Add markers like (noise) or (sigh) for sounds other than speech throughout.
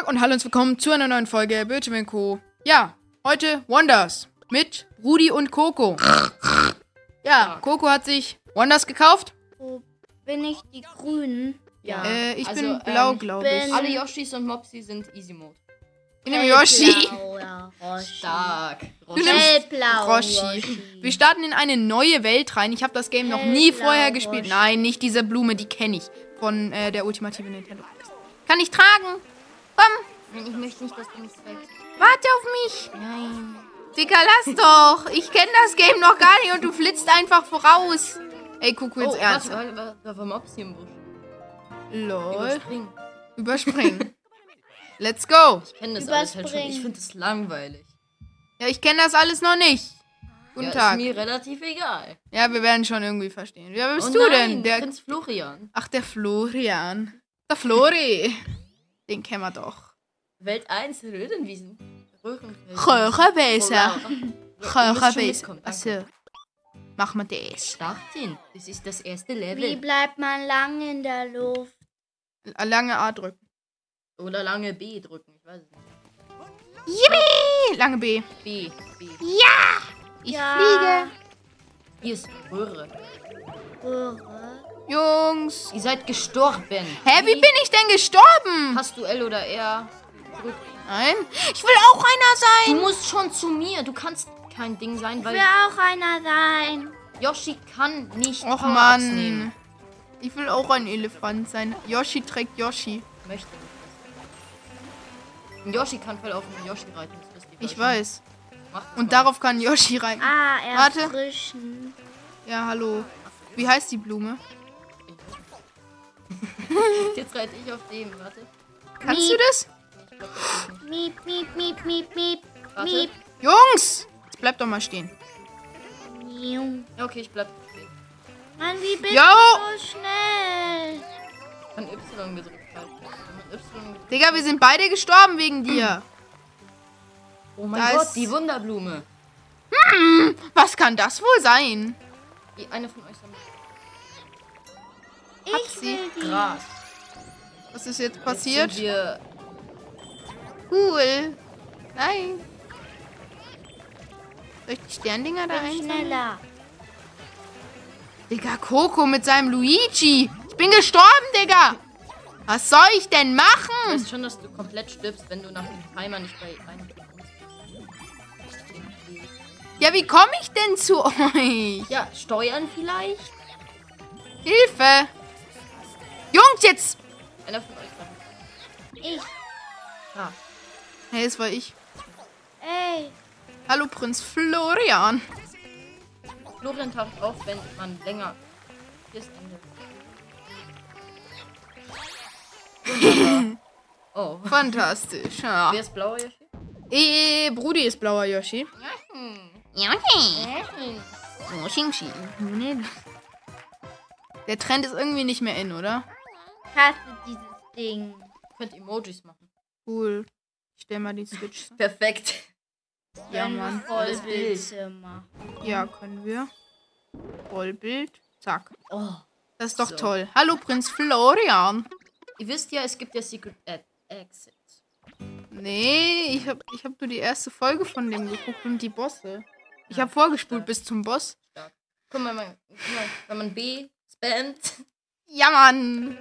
Tag und hallo und willkommen zu einer neuen Folge Bildschirm Co. Ja, heute Wonders mit Rudi und Coco. Ja, Coco hat sich Wonders gekauft. Wo bin ich die Grünen? Ja. Äh, ich also, bin blau, ähm, glaube ich. Alle Yoshis und Mopsi sind Easy Mode. Ich nehme Yoshi. Hellblau, ja, (laughs) Roshi. Stark. Du nimmst Hellblau, Roshi. Wir starten in eine neue Welt rein. Ich habe das Game noch nie vorher gespielt. Roshi. Nein, nicht diese Blume, die kenne ich. Von äh, der ultimative Nintendo. Kann ich tragen? Komm, Ich möchte nicht, dass du mich trägst. warte auf mich. Nein. Dicker, lass doch. Ich kenne das Game noch gar nicht und du flitzt einfach voraus. Ey, Coco, jetzt Oh, ernst. warte, warte, da war Mopsi im Busch. Lol. Überspringen. Überspringen. (laughs) Let's go. Ich kenne das alles halt schon. Ich finde das langweilig. Ja, ich kenne das alles noch nicht. Guten ja, Tag. Ist mir relativ egal. Ja, wir werden schon irgendwie verstehen. Wer bist oh du nein, denn? Der, Prinz Florian. ach, der Florian. Der Flori. (laughs) Den kennen wir doch. Welt 1, Rödenwiesen. Röhrenfeld. Röhrenwäser. (laughs) Röhrenwäser. Röhrenwäser. Achso. Machen wir das. Starten. Das ist das erste Wie Level. bleibt man lang in der Luft? Lange A drücken. Oder lange B drücken. Ich weiß es nicht. Yippie! Lange B. B. B. Ich Ja. fliege. Hier ist Röhre. Röhre. Jungs. Ihr seid gestorben. Hä, wie bin ich denn gestorben? Hast du L oder R? Nein. Ich will auch einer Du sein. musst schon zu mir. Du kannst kein Ding sein, Ich weil will auch einer sein. Yoshi kann nicht Och Mann. nehmen. Ich will auch ein Elefant sein. Yoshi trägt Yoshi. Möchte. Ein Yoshi kann voll auf einen Yoshi reiten. Ich weiß. Und mal. darauf kann Yoshi reiten. Ah, Warte. erfrischen. Ja, hallo. Wie heißt die Blume? (laughs) Jetzt reite ich auf dem. Warte. Kannst Miep. du das? Glaub, das. Miep, miep, miep, miep, miep. Warte. Miep. Jungs! Jetzt bleib doch mal stehen. Okay, ich bleib stehen. Mann, wie bist Jo. du so schnell? Ich kann Y gedrückt man Y gedrückt- Digga, wir sind beide gestorben wegen dir. Oh mein Da Gott, ist- die Wunderblume. Was kann das wohl sein? Die, eine von euch sammelt Ich die. Gras. Was ist jetzt Jetzt passiert? wir Cool. Nein. Soll ich die Sterndinger da einsammeln? schneller. Digga, Coco mit seinem Luigi. Ich bin gestorben, Digga. Was soll ich denn machen? weißt schon, dass du komplett stirbst, wenn du nach dem Timer nicht bei einem. Ja, wie komme ich denn zu (laughs) euch? Ja, steuern vielleicht? Hilfe. Jungs, jetzt. Einer von euch sammelt. Ich. Ah, Hey, das war ich. Ey. Hallo, Prinz Florian. Florian taucht auf, wenn man länger. Hier ist Ende. Oh. Fantastisch. Ja. Wer ist blauer Yoshi? Eh, Brudi ist blauer Yoshi. Der Trend ist irgendwie nicht mehr in, oder? Ich hasse dieses Ding. Ihr könnt Emojis machen. Cool. Ich stell mal die Switch. (laughs) Perfekt. Ja, Mann. Vollbildzimmer. Ja, können wir. Vollbild. Zack. Oh. Das ist doch So. toll. Hallo, Prinz Florian. Ihr wisst ja, es gibt ja Secret Ad Exit. Nee, ich hab, ich hab nur die erste Folge von dem geguckt und die Bosse. Ich hab vorgespult bis zum Boss. Stark. Guck mal, man, guck mal, wenn man B spammt. Ja, Mann.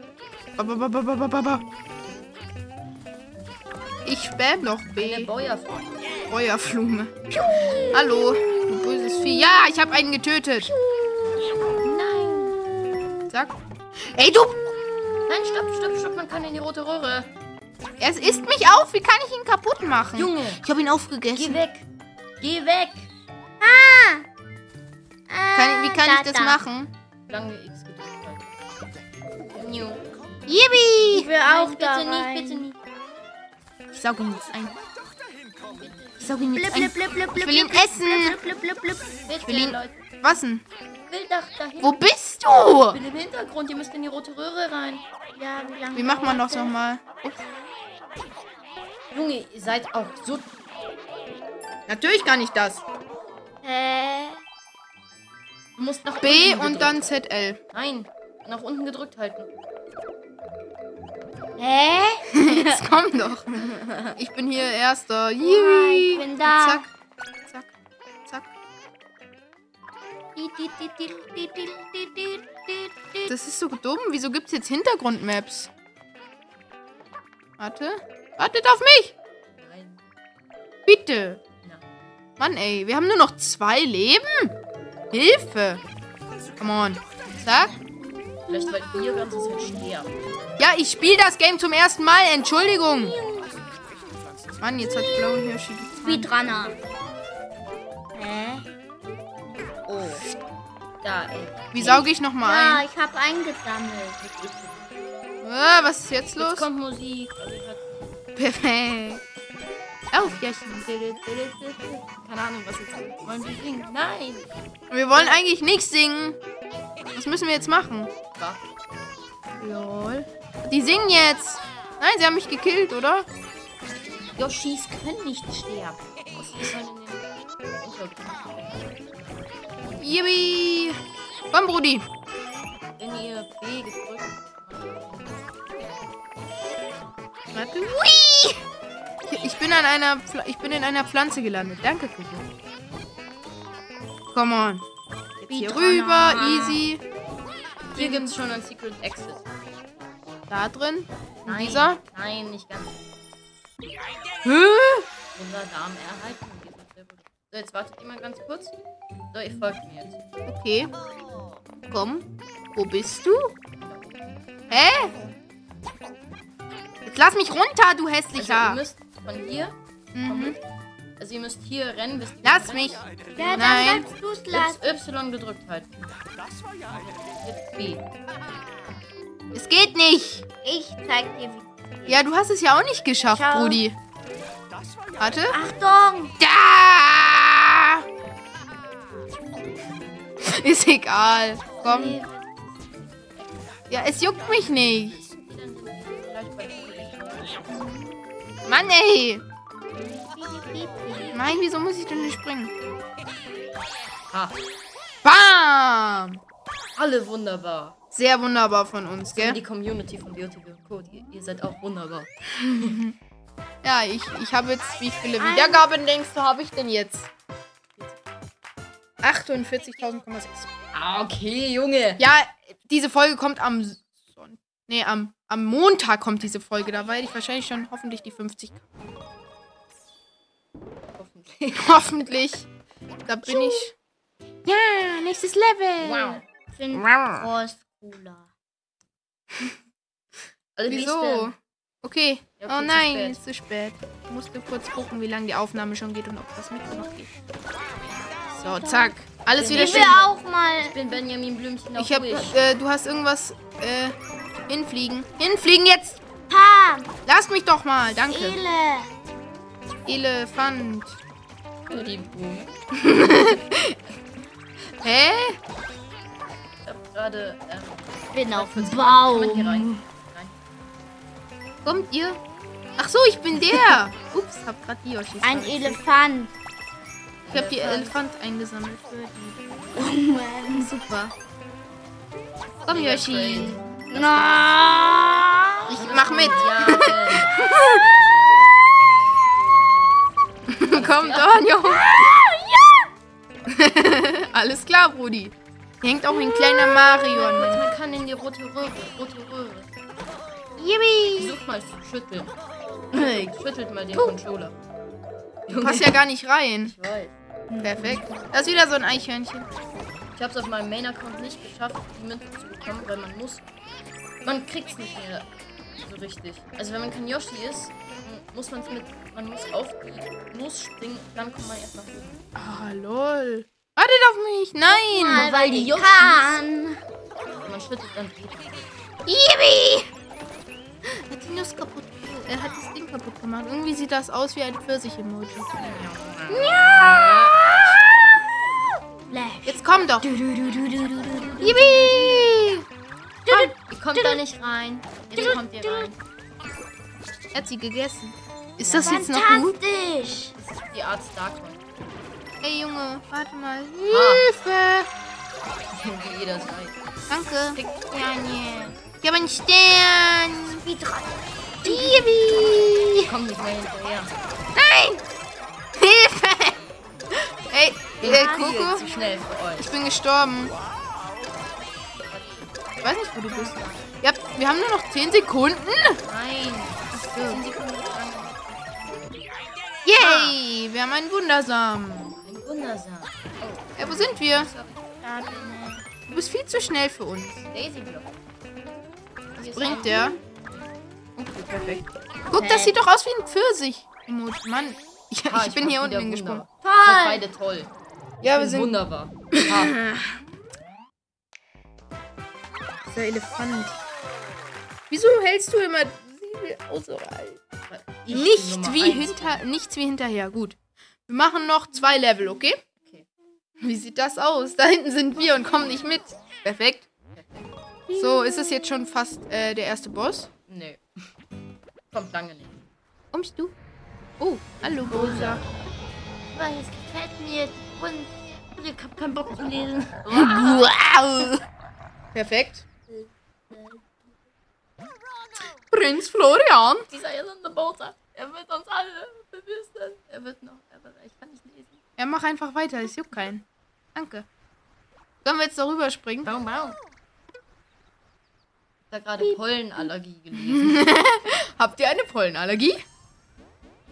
Ich spam noch Eine B. Bäuerfrau. Feuerflume. Hallo, du böses Vieh. Ja, ich hab einen getötet. Nein. Zack. Ey, du. Nein, stopp, stopp, stopp, man kann in die rote Röhre. Es isst mich auf. Wie kann ich ihn kaputt machen? Junge, Ich hab ihn geh aufgegessen. weg. Geh weg. Kann, wie kann da, ich das da. machen? Lange X gedrückt. New. Yippie. Ich will auch Nein, da bitte rein. nicht, bitte nicht. Ich saug ihn jetzt ein. Ich saug ihn jetzt Blip, ein. blip, blip, blip, Ich will ihn essen. Bitte, will ihn-. Was denn? Wo bist Ich du? bin im Hintergrund, ihr müsst in die rote Röhre rein. Ja, wie lange Wie macht man das nochmal? Junge, ihr seid auch so. Natürlich kann ich das. Hä? Du musst nach B und gedrückt dann ZL. Nein, nach unten gedrückt halten. Hä? (laughs) Jetzt komm doch. Ich bin hier Erster. ich Yippie. bin da. Zack. Zack. Zack. Das ist so dumm. Wieso gibt's jetzt Hintergrundmaps? Warte. Wartet auf mich. Nein. Bitte. Mann, ey. Wir haben nur noch zwei Leben. Hilfe. Come on. Zack. Vielleicht weil ihr ganze Zeit sterben. Ja, ich spiele das Game zum ersten Mal. Entschuldigung. Mann, jetzt hat Blau Hirschi Speedrunner. Hä? Oh. Da, ey. Wie sauge ich nochmal Ja, ein? ich habe eingesammelt. Ah, was ist jetzt los? Jetzt kommt Musik. Also Perfekt. Auf, Jaschen. Keine Ahnung, was jetzt wollen wir singen. Nein. Wir wollen eigentlich nichts singen. Was müssen wir jetzt machen? Lol. Die singen jetzt. Nein, sie haben mich gekillt, oder? Yoshis können nicht sterben. Yippie. Komm, Brudi. Wenn ihr B gedrückt Warte. Hui. Ich- bin an einer Pfl ich bin in einer Pflanze gelandet. Danke, Kuku. Come on. Jetzt hier rüber, easy. Hier gibt es schon ein Secret Exit. Da drin. In Nein. dieser. Nein, nicht ganz. Hä? Wunderdarm erhalten. Dieser sehr gut. So, jetzt wartet ihr mal ganz kurz. So, ihr folgt mir jetzt. Okay. Komm. Wo bist du? Hä? Jetzt lass mich runter, du Also, hässlicher. müsst von hier, Mhm. also ihr müsst hier rennen, bis Lass mich. Ja, dann Nein. kannst du es lassen. Y gedrückt halten. Jetzt B. Es geht nicht. Ich zeig dir, wie. Ja, du hast es ja auch nicht geschafft, Ciao. Brudi. Warte. Achtung! Da! Ist egal. Komm. Ja, es juckt mich nicht. Mann, ey. Nein, wieso muss ich denn nicht springen? Ha. Bam! Alle wunderbar. Sehr wunderbar von uns, Die gell? Community von BOTW Code. Ihr, ihr seid auch wunderbar. (laughs) Ja, ich, ich habe jetzt, wie viele Wiedergaben denkst du, habe ich denn jetzt? 48.000,6. Ah, okay, Junge. Ja, diese Folge kommt am Son nee, am, am Montag kommt diese Folge. Da werde ich wahrscheinlich schon hoffentlich die 50. Hoffentlich. (laughs) hoffentlich. Da bin ich. Ja, nächstes Level. Wow. Ich finde Wow. Cooler. (laughs) Alle Wieso? Okay. Ja, oh nein, spät. ist zu spät. Ich musste kurz gucken, wie lange die Aufnahme schon geht und ob das Mikro noch geht. So, zack. Alles wieder Ich schön. will auch mal. Ich bin Benjamin Blümchen auf Ich hab, äh, du hast irgendwas, äh, hinfliegen. Hinfliegen jetzt! Pam! Lass mich doch mal, danke. Ele! Elefant. Für die Boom. (laughs) Hä? Ich hab gerade. Ähm, Ich bin auf dem man Baum. rein? rein. Kommt ihr? Ach so, ich bin der. Ups, hab grad die Yoshis. Ein. Elefant. Ich hab die Elefant eingesammelt. Oh Mann. Super. Komm, Yoshi. Na. Ich mach mit. Ja, (laughs) Komm, Donjo. (laughs) Alles klar, Brudi. Hier hängt auch ein kleiner Mario an meinem man kann in die rote Röhre. Rote Röhre. Yippie. Versucht mal zu schütteln. Schüttelt mal den Controller. Passt ja gar nicht rein. Ich weiß. Perfekt. Das ist wieder so ein Eichhörnchen. Ich habe es auf meinem Main-Account nicht geschafft, die Münze zu bekommen, weil man muss. Man kriegt es nicht mehr so richtig. Also wenn man kein Yoshi ist, muss man es mit. Man muss auf die Nuss springen, dann kommt man erst nach oben. Ah, lol. Wartet auf mich. Nein. Mal, weil die Yoshis- kann. Man schüttelt dann. Yippie. Hat die Nuss kaputt. Er hat das Ding kaputt gemacht. Irgendwie sieht das aus wie ein Pfirsich-Emoji. Flash. Komm doch. Yippie. Komm, ihr kommt da nicht rein. Jetzt kommt ihr rein. Er hat sie gegessen. Ist das jetzt noch gut? Fantastisch. Das ist die Art Starcoin. Ey, Junge, warte mal. Hilfe. Wie (laughs) jeder sagt. Danke. Sterne. Ich habe einen Stern. Wie dran. Yippie. Komm nicht mehr hinterher. Ey, äh, Coco, zu schnell für euch. ich bin gestorben. Ich weiß nicht, wo du bist. Ja, wir haben nur noch 10 Sekunden. Nein. Sie dran? Yay! Wir haben einen Wundersamen. Ein Wundersam. Ja, wo sind wir? Du bist viel zu schnell für uns. Daisy Block. Was bringt der? Okay, perfekt. Guck, das sieht doch aus wie ein Pfirsich. Mann, ich, (laughs) Ah, ich bin mach hier unten hingesprungen. Seid beide toll. Ja, wir sind wunderbar. Ah, dieser Elefant. Wieso hältst du immer außerhalb? ich bin Nicht wie hinter, nichts wie hinterher. Gut. Wir machen noch zwei Level, okay? Okay. Wie sieht das aus? Da hinten sind wir und kommen nicht mit. Perfekt. So, ist es jetzt schon fast äh, der erste Boss? Nee. Kommt lange nicht. Kommst du? Oh, hallo, Rosa. Weil es gefällt mir. Und ich hab keinen Bock zu lesen. Wow. Perfekt. Prinz Florian. Dieser irrende Bowser. Er wird uns alle bewüsten. Er wird noch. Er wird, ich kann nicht lesen. Ja, mach einfach weiter. Es juckt keinen. Danke. Sollen wir jetzt darüber springen? Baum, baum. Ich hab da gerade Pollenallergie (laughs) gelesen. Habt ihr eine Pollenallergie?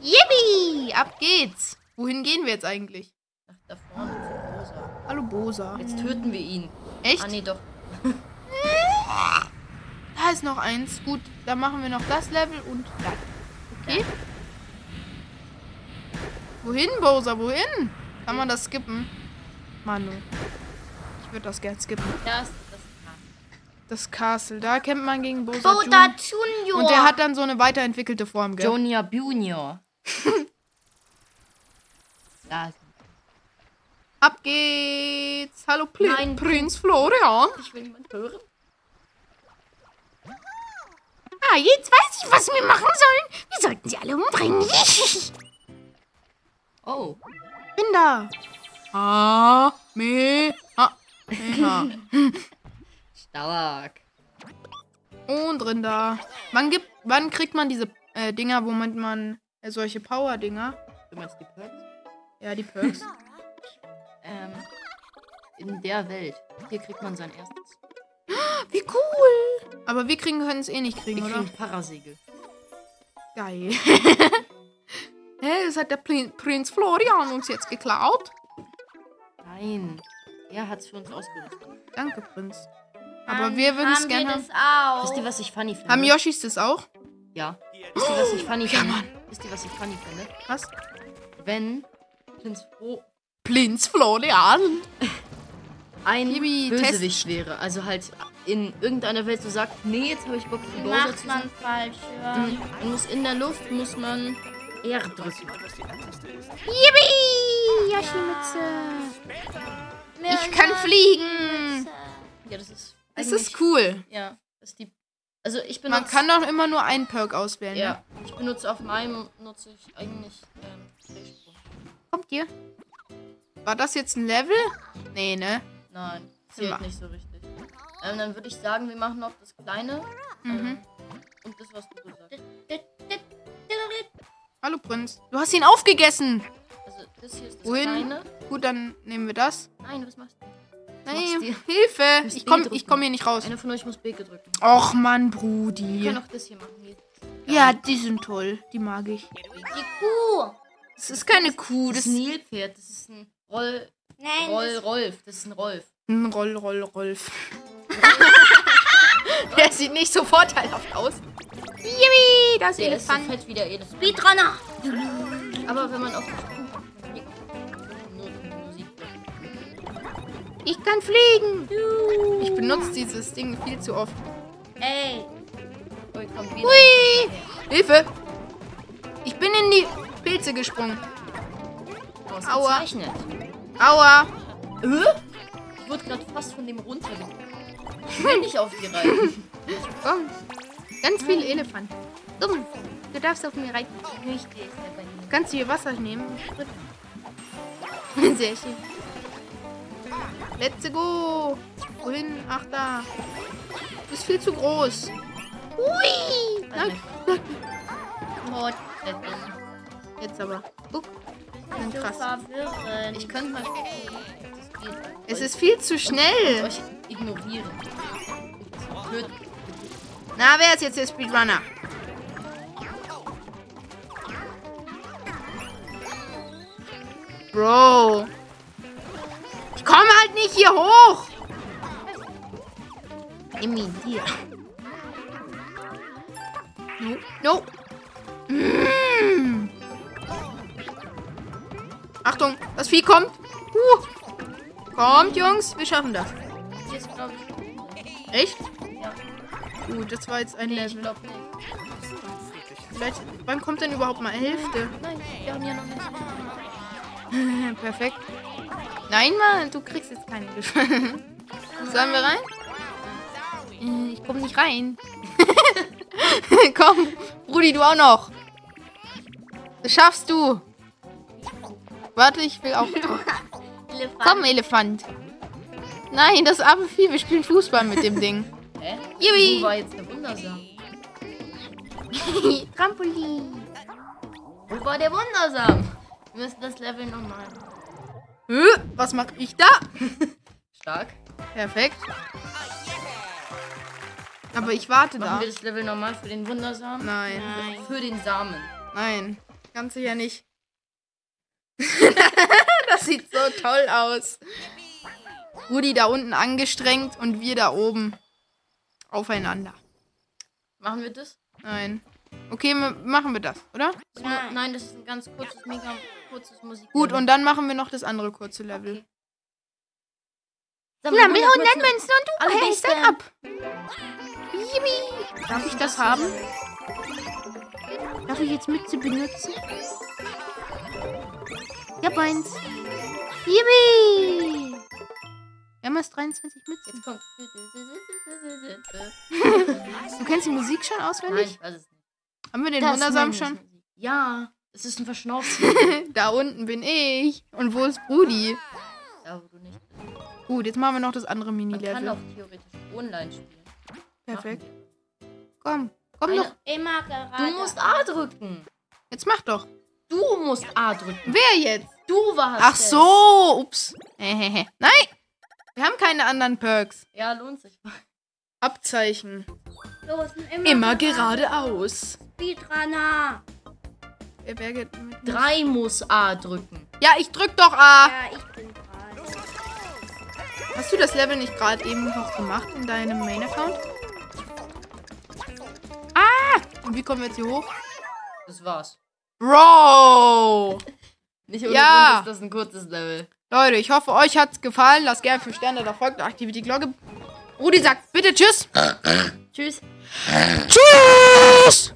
Yippie! Ab geht's. Wohin gehen wir jetzt eigentlich? Da vorne ist ein Bowser. Hallo, Bosa. Jetzt töten wir ihn. Echt? Ah, nee, doch. (laughs) Da ist noch eins. Gut, dann machen wir noch das Level und das. Okay? Wohin, Bowser? Wohin? Kann man das skippen? Manu. Ich würde das gern skippen. Da ist das Das Castle. Da kämpft man gegen Boda Jun. Junior. Und der hat dann so eine weiterentwickelte Form, gell? Junior. (laughs) da ist Ab geht's. Hallo, Pli Nein. Prinz Florian. Ich will niemand hören. Ah, jetzt weiß ich, was wir machen sollen. Wir sollten sie alle umbringen. (laughs) Oh. Bin da. Ah, me, ha, me. (laughs) Stark. Und drin da. Wann gibt, wann kriegt man diese äh, Dinger, womit man äh, solche Power-Dinger? Du meinst die Perks? Ja, die Perks. (laughs) Ähm, in der Welt. Hier kriegt man sein erstes. (gasps) Wie cool. Aber wir kriegen können es eh nicht kriegen, Wir oder? kriegen Parasegel. Geil. (laughs) Hä, das hat der Prin Prinz Florian uns jetzt geklaut. Nein. Er hat's für uns ausgerüstet. Danke, Prinz. Aber wir würden es gerne haben. auch. Wisst ihr, was ich funny finde? Haben Yoshis das auch? Ja. Wisst ihr, was ich (gasps) funny Ja, finde? Mann. Wisst ihr, was ich funny finde? Was? Wenn Prinz Fro Prinz Florian. ein Bibi, Bösewicht wäre. Also halt in irgendeiner Welt so sagt, nee, jetzt habe ich Bock, die Wie Bowser macht zu man falsch? Ja. Man muss in der Luft, muss man R drücken. Yippie! Yoshi-Mütze. Ich kann fliegen. Ja, das ist eigentlich- ist cool. Ja, das ist die... Also ich benutze... Man kann doch immer nur einen Perk auswählen. Ne? Ja, ich benutze auf meinem, nutze ich eigentlich ähm. Kommt ihr? War das jetzt ein Level? Nee, ne? Nein, zählt nicht so richtig. Ähm, dann würde ich sagen, wir machen noch das Kleine. Mhm. Ähm, und das, was du gesagt hast. Hallo Prinz. Du hast ihn aufgegessen. Also das hier ist das Wohin? Kleine. Gut, dann nehmen wir das. Nein, was machst du? Nein, machst Hilfe. Ich B komm, hier nicht raus. Einer von euch muss B drücken. Och, Mann, Wir Brudi. können auch das hier machen. Hier. Ja, die sind toll. Die mag ich. Die Kuh. Das ist keine Kuh. Das Das ist ein Nilpferd. Das ist ein Roll... Nein, Roll... das- Rolf. Das ist ein Rolf. ein Roll, Roll, Rolf. (laughs) Der sieht nicht so vorteilhaft aus. Yippie, das Der ist so Elefant. fett wie der Elefant. Speedrunner. Aber wenn man auf. Ich kann fliegen. Ich benutze dieses Ding viel zu oft. Ey. Oh, ich komm wieder. Hui! Hilfe! Ich bin in die Pilze gesprungen. Aua. Ausgezeichnet. Aua! Ich wurde gerade fast von dem runtergekommen. (laughs) Ich will nicht auf die reiten. Komm. Ganz viele Elefanten. Komm, du darfst auf mir reiten. Mir. Kannst du hier Wasser nehmen? (laughs) Sehr schön. Let's go. Wohin? Ach, da. Du bist viel zu groß. Hui. Nein. Mord. Jetzt aber. Guck. So krass. verwirrend. Ich könnte mal. Es ist viel zu schnell. euch ignorieren. Blöd. Na, wer ist jetzt der Speedrunner? Bro. Ich komme halt nicht hier hoch. Nimm ihn dir. No. No. Mm. Das Vieh kommt. Uh. Kommt, Jungs. Wir schaffen das. Glaube ich. Echt? Ja. Gut, das war jetzt ein Nee, ich Level. glaube nicht. Vielleicht, wann kommt denn überhaupt mal Hälfte? Nein, wir haben ja noch nicht. (laughs) Perfekt. Nein, Mann, du kriegst jetzt keine Hilfe. (laughs) Sollen wir rein? Äh, Ich komme nicht rein. (laughs) Komm, Brudi, du auch noch. Das schaffst du. Warte, ich will auch. Elefant. Komm, Elefant. Nein, das arme Vieh. Wir spielen Fußball mit dem Ding. Hä? Wo war jetzt der Wundersam? (laughs) Trampolin. Wo war der Wundersam? Wir müssen das Level nochmal. Hä? Was mache ich da? (laughs) Stark. Perfekt. Aber ich warte Machen da. wir das Level nochmal für den Wundersam? Nein, Nein. Für den Samen. nein. Ganz sicher nicht. (laughs) das sieht so toll aus. Rudi da unten angestrengt und wir da oben aufeinander. Machen wir das? Nein. Okay, machen wir das, oder? Nein. Nein, das ist ein ganz kurzes, mega kurzes Musik. Gut, und dann machen wir noch das andere kurze Level. Sag mal, Ja, mit 100 Münzen. Und du hältst dann ab. Yippie. Darf ich das haben? Darf ich jetzt Mütze benutzen? Ja, eins. Yippie. Wir haben erst 23 Mützen. Jetzt kommt. Du kennst die Musik schon Nein, auswendig? ich weiß es nicht. Haben wir den Das Wundersam meine ich schon? Ja, es ist ein Verschnaufs. (laughs) da unten bin ich. Und wo ist Brudi? da, wo du nicht bist. Gut, jetzt machen wir noch das andere Man kann Mini-Level. auch theoretisch online spielen. Perfekt. Komm, komm Eine- doch. Immer gerade. Du musst A drücken. Jetzt mach doch. Du musst A drücken. Wer jetzt? Du warst Ach es. so, ups. Nein, wir haben keine anderen Perks. Ja, lohnt sich. Abzeichen. Los, Immer geradeaus. Speedrunner. Wer, geht mit? Drei muss A drücken. Ja, ich drück doch A. Ja, ich bin dran. Hast du das Level nicht gerade eben noch gemacht in deinem Main-Account? Ah! Und wie kommen wir jetzt hier hoch? Das war's. Bro! (laughs) Nicht ohne Ja. Grund ist das ein kurzes Level. Leute, ich hoffe, euch hat's gefallen. Lasst gerne 5 Sterne da folgt, aktiviert die Glocke. Rudi sagt bitte Tschüss. Tschüss. Tschüss!